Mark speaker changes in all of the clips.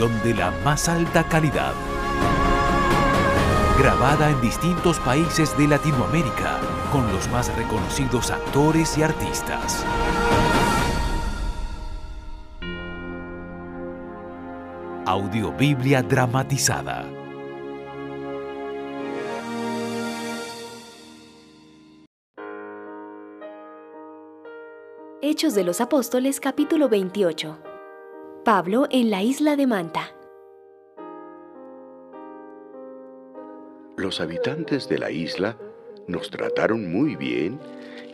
Speaker 1: De la más alta calidad. Grabada en distintos países de Latinoamérica con los más reconocidos actores y artistas. Audiobiblia dramatizada.
Speaker 2: Hechos de los Apóstoles capítulo 28 Pablo en la isla de Manta.
Speaker 3: Los habitantes de la isla nos trataron muy bien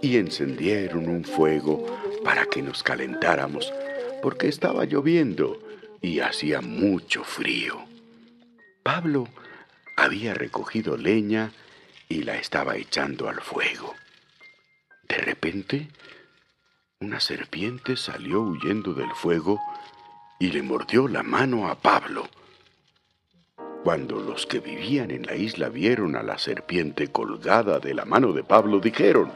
Speaker 3: y encendieron un fuego para que nos calentáramos, porque estaba lloviendo y hacía mucho frío. Pablo había recogido leña y la estaba echando al fuego. De repente, una serpiente salió huyendo del fuego y le mordió la mano a Pablo. Cuando los que vivían en la isla vieron a la serpiente colgada de la mano de Pablo, dijeron,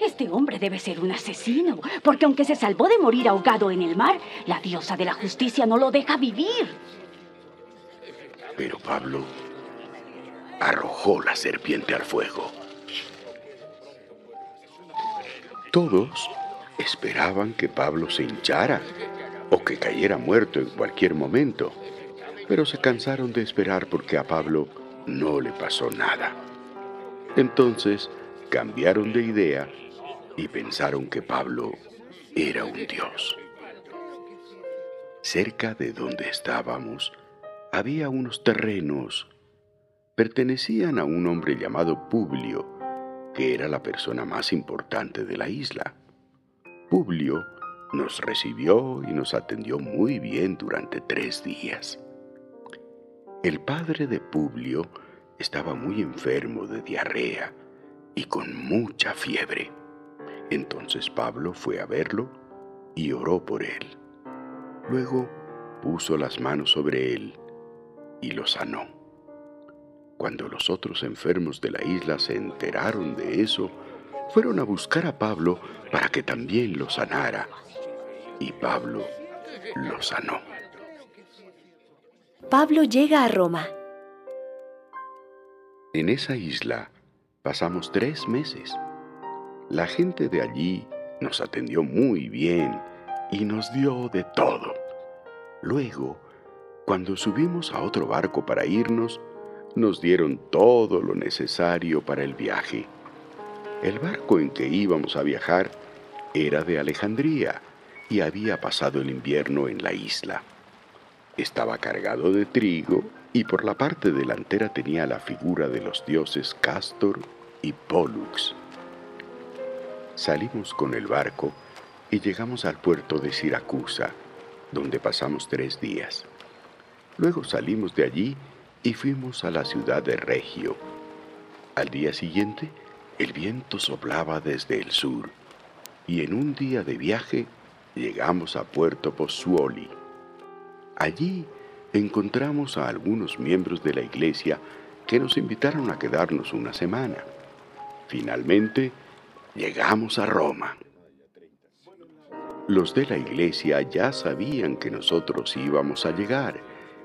Speaker 4: Este hombre debe ser un asesino, porque aunque se salvó de morir ahogado en el mar, la diosa de la justicia no lo deja vivir.
Speaker 3: Pero Pablo arrojó la serpiente al fuego. Todos esperaban que Pablo se hinchara o que cayera muerto en cualquier momento, pero se cansaron de esperar porque a Pablo no le pasó nada. Entonces cambiaron de idea y pensaron que Pablo era un dios. Cerca de donde estábamos había unos terrenos. Pertenecían a un hombre llamado Publio, que era la persona más importante de la isla. Publio nos recibió y nos atendió muy bien durante tres días. El padre de Publio estaba muy enfermo de diarrea y con mucha fiebre. Entonces Pablo fue a verlo y oró por él. Luego puso las manos sobre él y lo sanó. Cuando los otros enfermos de la isla se enteraron de eso, fueron a buscar a Pablo para que también lo sanara y Pablo lo sanó.
Speaker 2: Pablo llega a Roma.
Speaker 3: En esa isla pasamos tres meses. La gente de allí nos atendió muy bien y nos dio de todo. Luego, cuando subimos a otro barco para irnos, nos dieron todo lo necesario para el viaje. El barco en que íbamos a viajar era de Alejandría y había pasado el invierno en la isla. Estaba cargado de trigo y por la parte delantera tenía la figura de los dioses Castor y Pollux. Salimos con el barco y llegamos al puerto de Siracusa, donde pasamos tres días. Luego salimos de allí y fuimos a la ciudad de Regio. Al día siguiente, el viento soplaba desde el sur y en un día de viaje llegamos a Puerto Pozzuoli. Allí encontramos a algunos miembros de la iglesia que nos invitaron a quedarnos una semana. Finalmente, llegamos a Roma. Los de la iglesia ya sabían que nosotros íbamos a llegar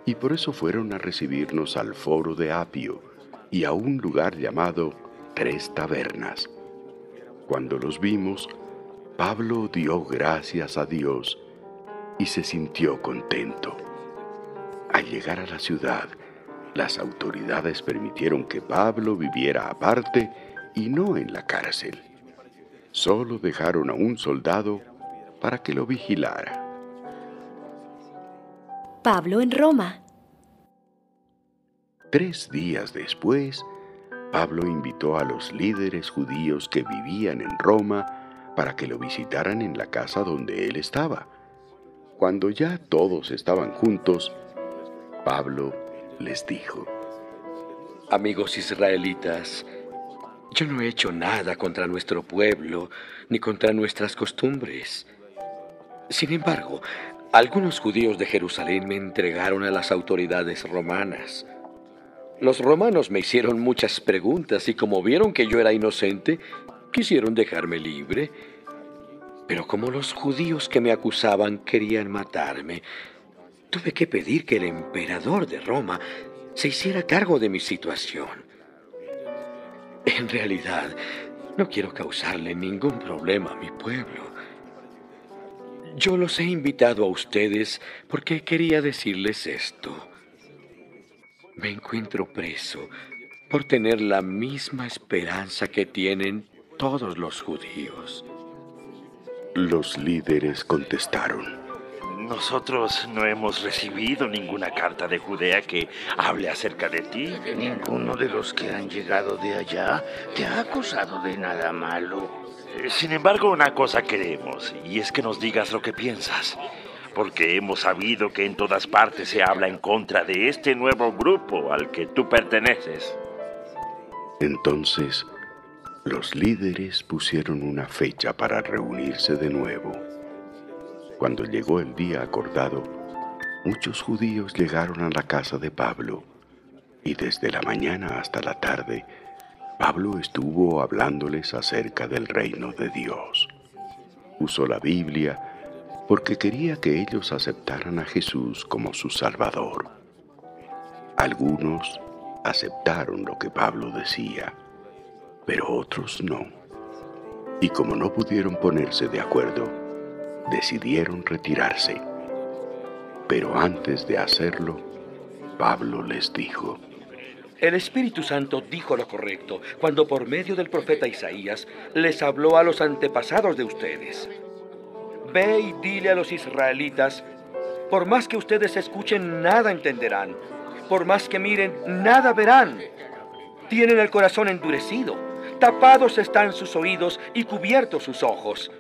Speaker 3: y por eso fueron a recibirnos al foro de Apio y a un lugar llamado Tres Tabernas. Cuando los vimos, Pablo dio gracias a Dios y se sintió contento. Al llegar a la ciudad, las autoridades permitieron que Pablo viviera aparte y no en la cárcel. Solo dejaron a un soldado para que lo vigilara.
Speaker 2: Pablo en Roma.
Speaker 3: Tres días después, Pablo invitó a los líderes judíos que vivían en Roma para que lo visitaran en la casa donde él estaba. Cuando ya todos estaban juntos, Pablo les dijo,
Speaker 5: Amigos israelitas, yo no he hecho nada contra nuestro pueblo ni contra nuestras costumbres. Sin embargo, algunos judíos de Jerusalén me entregaron a las autoridades romanas. Los romanos me hicieron muchas preguntas y como vieron que yo era inocente, quisieron dejarme libre. Pero como los judíos que me acusaban querían matarme, tuve que pedir que el emperador de Roma se hiciera cargo de mi situación. En realidad, no quiero causarle ningún problema a mi pueblo. Yo los he invitado a ustedes porque quería decirles esto. Me encuentro preso por tener la misma esperanza que tienen todos los judíos.
Speaker 3: Los líderes contestaron.
Speaker 6: Nosotros no hemos recibido ninguna carta de Judea que hable acerca de ti.
Speaker 7: Ninguno de los que han llegado de allá te ha acusado de nada malo.
Speaker 6: Sin embargo, una cosa queremos, y es que nos digas lo que piensas porque hemos sabido que en todas partes se habla en contra de este nuevo grupo al que tú perteneces.
Speaker 3: Entonces, los líderes pusieron una fecha para reunirse de nuevo. Cuando llegó el día acordado, muchos judíos llegaron a la casa de Pablo, y desde la mañana hasta la tarde, Pablo estuvo hablándoles acerca del reino de Dios. Usó la Biblia porque quería que ellos aceptaran a Jesús como su Salvador. Algunos aceptaron lo que Pablo decía, pero otros no. Y como no pudieron ponerse de acuerdo, decidieron retirarse. Pero antes de hacerlo, Pablo les dijo,
Speaker 5: el Espíritu Santo dijo lo correcto cuando por medio del profeta Isaías les habló a los antepasados de ustedes. Ve y dile a los israelitas, por más que ustedes escuchen, nada entenderán. Por más que miren, nada verán. Tienen el corazón endurecido. Tapados están sus oídos y cubiertos sus ojos.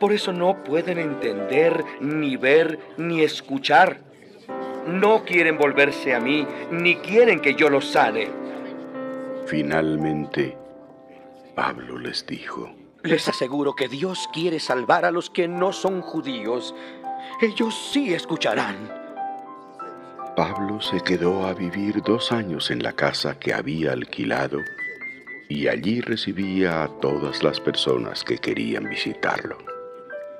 Speaker 5: Por eso no pueden entender, ni ver, ni escuchar. No quieren volverse a mí, ni quieren que yo los sane.
Speaker 3: Finalmente, Pablo les dijo,
Speaker 5: les aseguro que Dios quiere salvar a los que no son judíos. Ellos sí escucharán.
Speaker 3: Pablo se quedó a vivir dos años en la casa que había alquilado y allí recibía a todas las personas que querían visitarlo.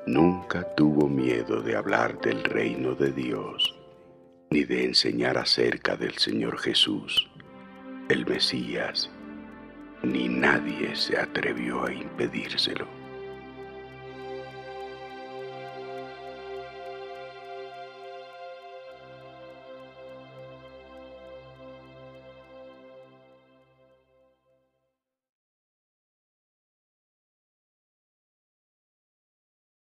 Speaker 3: Nunca tuvo miedo de hablar del reino de Dios, ni de enseñar acerca del Señor Jesús, el Mesías ni nadie se atrevió a impedírselo.